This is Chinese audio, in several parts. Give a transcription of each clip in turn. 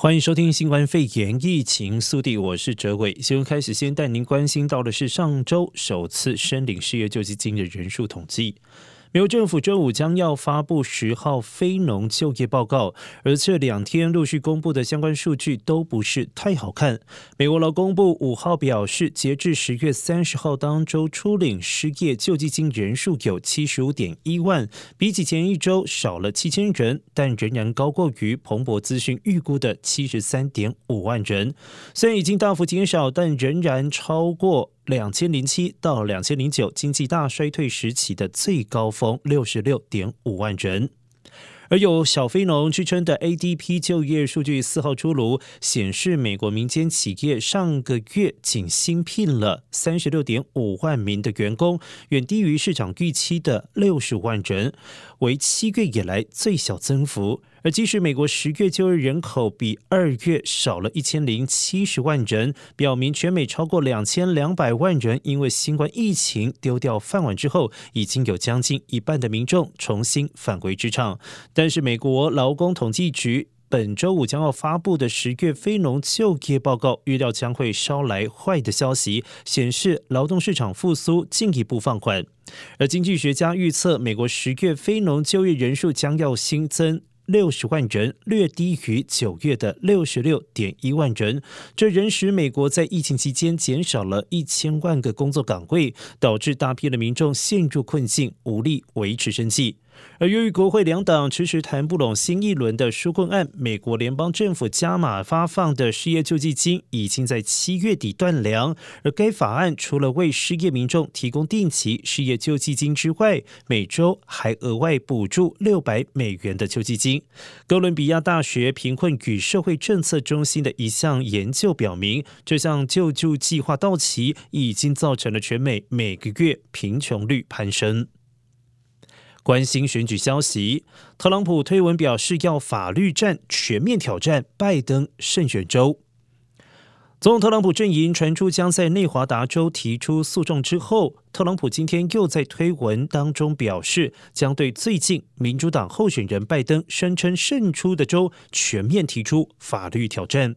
欢迎收听新冠肺炎疫情速递，我是哲伟。新闻开始，先带您关心到的是上周首次申领失业救济金的人数统计。美国政府周五将要发布十号非农就业报告，而这两天陆续公布的相关数据都不是太好看。美国劳工部五号表示，截至十月三十号当周初领失业救济金人数有七十五点一万，比起前一周少了七千人，但仍然高过于彭博资讯预估的七十三点五万人。虽然已经大幅减少，但仍然超过。两千零七到两千零九经济大衰退时期的最高峰六十六点五万人，而有小非农之称的 ADP 就业数据四号出炉，显示美国民间企业上个月仅新聘了三十六点五万名的员工，远低于市场预期的六十万人，为七月以来最小增幅。而即使美国十月就业人口比二月少了一千零七十万人，表明全美超过两千两百万人因为新冠疫情丢掉饭碗之后，已经有将近一半的民众重新返回职场。但是，美国劳工统计局本周五将要发布的十月非农就业报告，预料将会捎来坏的消息，显示劳动市场复苏进一步放缓。而经济学家预测，美国十月非农就业人数将要新增。六十万人，略低于九月的六十六点一万人，这仍使美国在疫情期间减少了一千万个工作岗位，导致大批的民众陷入困境，无力维持生计。而由于国会两党迟迟谈不拢新一轮的纾困案，美国联邦政府加码发放的失业救济金已经在七月底断粮。而该法案除了为失业民众提供定期失业救济金之外，每周还额外补助六百美元的救济金。哥伦比亚大学贫困与社会政策中心的一项研究表明，这项救助计划到期已经造成了全美每个月贫穷率攀升。关心选举消息，特朗普推文表示要法律战全面挑战拜登胜选州。总统特朗普阵营传出将在内华达州提出诉讼之后，特朗普今天又在推文当中表示，将对最近民主党候选人拜登声称胜出的州全面提出法律挑战。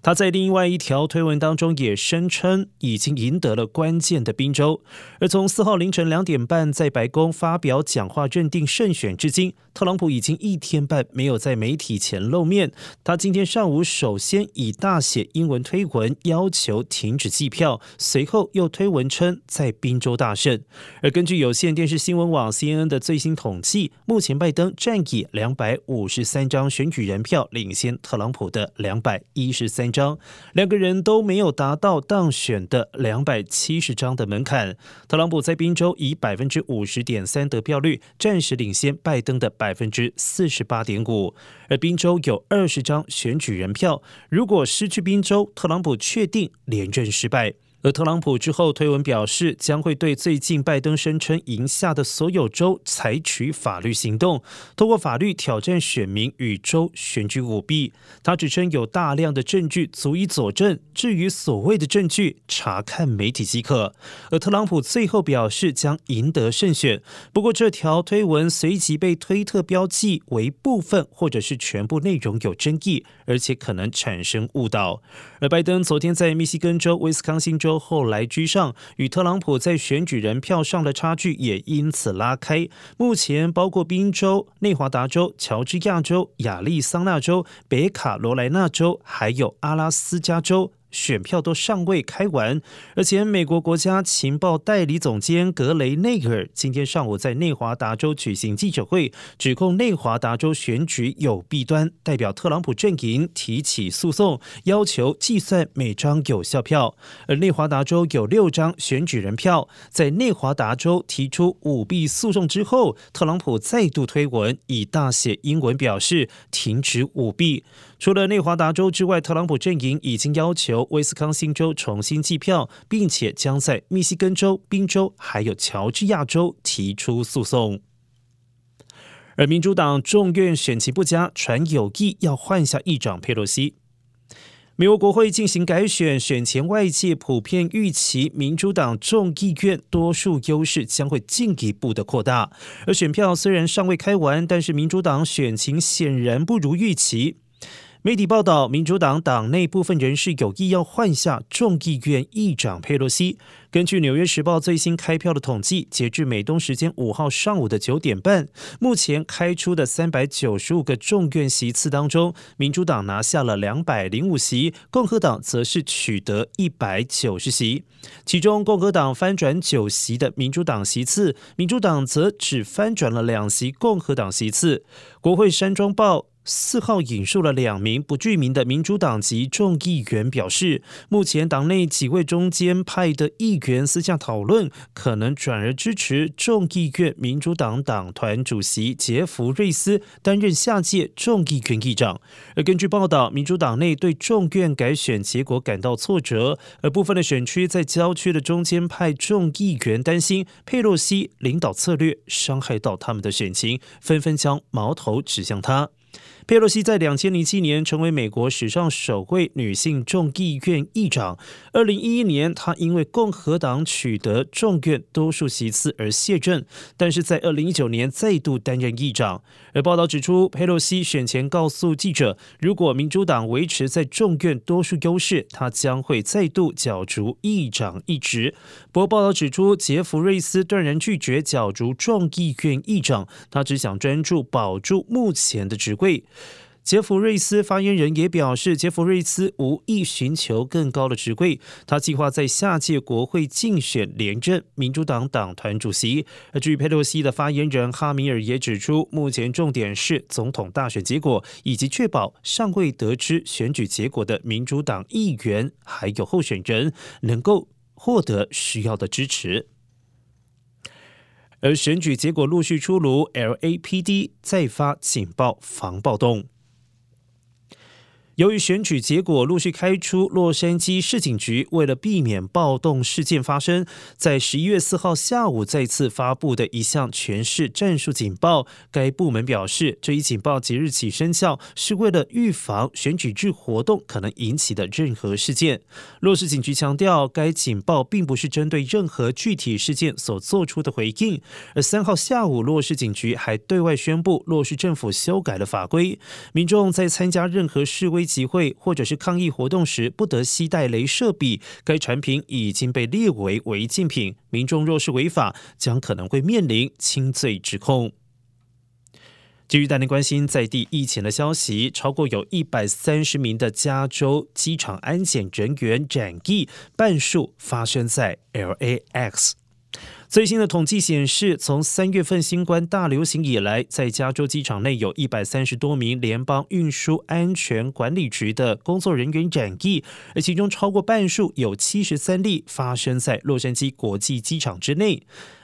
他在另外一条推文当中也声称已经赢得了关键的宾州，而从四号凌晨两点半在白宫发表讲话认定胜选至今，特朗普已经一天半没有在媒体前露面。他今天上午首先以大写英文推文要求停止计票，随后又推文称在宾州大胜。而根据有线电视新闻网 CNN 的最新统计，目前拜登占以两百五十三张选举人票领先特朗普的两百一十三张，两个人都没有达到当选的两百七十张的门槛。特朗普在宾州以百分之五十点三得票率，暂时领先拜登的百分之四十八点五。而宾州有二十张选举人票，如果失去宾州，特朗普确定连任失败。而特朗普之后推文表示，将会对最近拜登声称赢下的所有州采取法律行动，通过法律挑战选民与州选举舞弊。他指称有大量的证据足以佐证，至于所谓的证据，查看媒体即可。而特朗普最后表示将赢得胜选，不过这条推文随即被推特标记为部分或者是全部内容有争议，而且可能产生误导。而拜登昨天在密西根州、威斯康星州。州后来居上，与特朗普在选举人票上的差距也因此拉开。目前包括宾州、内华达州、乔治亚州、亚利桑那州、北卡罗来纳州，还有阿拉斯加州。选票都尚未开完，而且美国国家情报代理总监格雷内尔今天上午在内华达州举行记者会，指控内华达州选举有弊端，代表特朗普阵营提起诉讼，要求计算每张有效票。而内华达州有六张选举人票，在内华达州提出舞弊诉讼之后，特朗普再度推文，以大写英文表示停止舞弊。除了内华达州之外，特朗普阵营已经要求威斯康星州重新计票，并且将在密西根州、宾州还有乔治亚州提出诉讼。而民主党众院选情不佳，传有意要换下议长佩洛西。美国国会进行改选，选前外界普遍预期民主党众议院多数优势将会进一步的扩大。而选票虽然尚未开完，但是民主党选情显然不如预期。媒体报道，民主党党内部分人士有意要换下众议院议长佩洛西。根据《纽约时报》最新开票的统计，截至美东时间五号上午的九点半，目前开出的三百九十五个众院席次当中，民主党拿下了两百零五席，共和党则是取得一百九十席。其中，共和党翻转九席的民主党席次，民主党则只翻转了两席共和党席次。国会山庄报。四号引述了两名不具名的民主党籍众议员表示，目前党内几位中间派的议员私下讨论，可能转而支持众议院民主党党团主席杰弗瑞斯担任下届众议院议长。而根据报道，民主党内对众院改选结果感到挫折，而部分的选区在郊区的中间派众议员担心佩洛西领导策略伤害到他们的选情，纷纷将矛头指向他。佩洛西在两千零七年成为美国史上首位女性众议院议长。二零一一年，她因为共和党取得众院多数席次而卸任，但是在二零一九年再度担任议长。而报道指出，佩洛西选前告诉记者，如果民主党维持在众院多数优势，她将会再度角逐议长一职。不过，报道指出，杰弗瑞斯断然拒绝角逐众议院议长，他只想专注保住目前的职位。杰弗瑞斯发言人也表示，杰弗瑞斯无意寻求更高的职位，他计划在下届国会竞选连任民主党党团主席。而据佩洛西的发言人哈米尔也指出，目前重点是总统大选结果，以及确保尚未得知选举结果的民主党议员还有候选人能够获得需要的支持。而选举结果陆续出炉，LAPD 再发警报防暴动。由于选举结果陆续开出，洛杉矶市警局为了避免暴动事件发生，在十一月四号下午再次发布的一项全市战术警报。该部门表示，这一警报即日起生效，是为了预防选举日活动可能引起的任何事件。洛市警局强调，该警报并不是针对任何具体事件所做出的回应。而三号下午，洛市警局还对外宣布，洛市政府修改了法规，民众在参加任何示威集会或者是抗议活动时，不得携带镭射笔。该产品已经被列为违禁品，民众若是违法，将可能会面临轻罪指控。基于带您关心在地疫情的消息，超过有一百三十名的加州机场安检人员染疫，半数发生在 LAX。最新的统计显示，从三月份新冠大流行以来，在加州机场内有一百三十多名联邦运输安全管理局的工作人员染疫，而其中超过半数有七十三例发生在洛杉矶国际机场之内。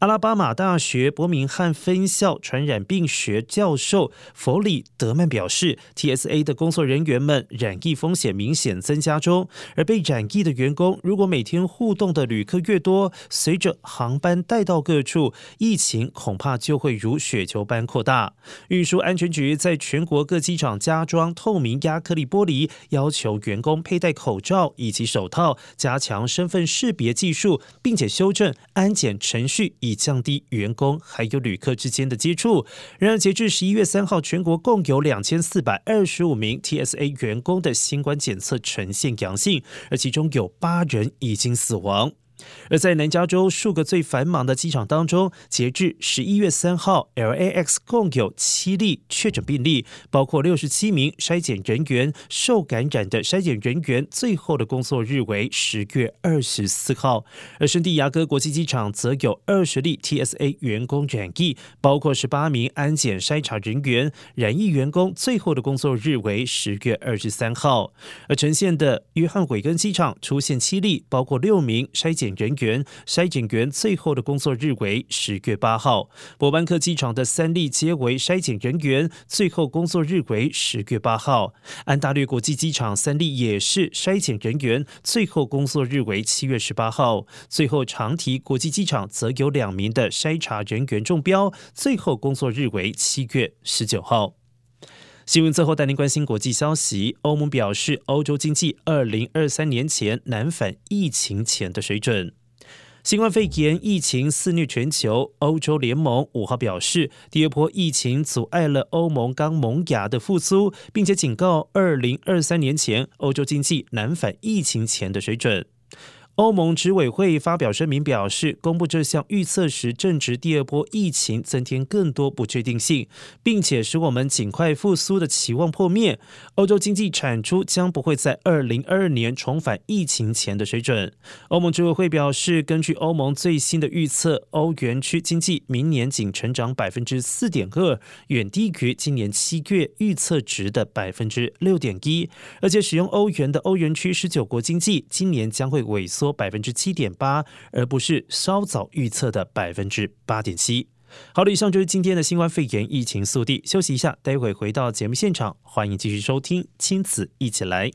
阿拉巴马大学伯明翰分校传染病学教授弗里德曼表示，TSA 的工作人员们染疫风险明显增加中，而被染疫的员工如果每天互动的旅客越多，随着航班带到各处，疫情恐怕就会如雪球般扩大。运输安全局在全国各机场加装透明压克力玻璃，要求员工佩戴口罩以及手套，加强身份识别技术，并且修正安检程序。以降低员工还有旅客之间的接触。然而，截至十一月三号，全国共有两千四百二十五名 TSA 员工的新冠检测呈现阳性，而其中有八人已经死亡。而在南加州数个最繁忙的机场当中，截至十一月三号，LAX 共有七例确诊病例，包括六十七名筛检人员受感染的筛检人员，最后的工作日为十月二十四号。而圣地亚哥国际机场则有二十例 TSA 员工染疫，包括十八名安检筛查人员，染疫员工最后的工作日为十月二十三号。而呈现的约翰韦根机场出现七例，包括六名筛检人员筛检员最后的工作日为十月八号，伯班克机场的三例皆为筛检人员，最后工作日为十月八号。安大略国际机场三例也是筛检人员，最后工作日为七月十八号。最后长堤国际机场则有两名的筛查人员中标，最后工作日为七月十九号。新闻最后带您关心国际消息，欧盟表示欧洲经济二零二三年前难返疫情前的水准。新冠肺炎疫情肆虐全球，欧洲联盟五号表示，第二波疫情阻碍了欧盟刚萌芽的复苏，并且警告二零二三年前欧洲经济难返疫情前的水准。欧盟执委会发表声明表示，公布这项预测时，正值第二波疫情增添更多不确定性，并且使我们尽快复苏的期望破灭。欧洲经济产出将不会在二零二二年重返疫情前的水准。欧盟执委会表示，根据欧盟最新的预测，欧元区经济明年仅成长百分之四点二，远低于今年七月预测值的百分之六点一。而且，使用欧元的欧元区十九国经济今年将会萎缩缩。百分之七点八，而不是稍早预测的百分之八点七。好了，以上就是今天的新冠肺炎疫情速递。休息一下，待会回到节目现场，欢迎继续收听《亲子一起来》。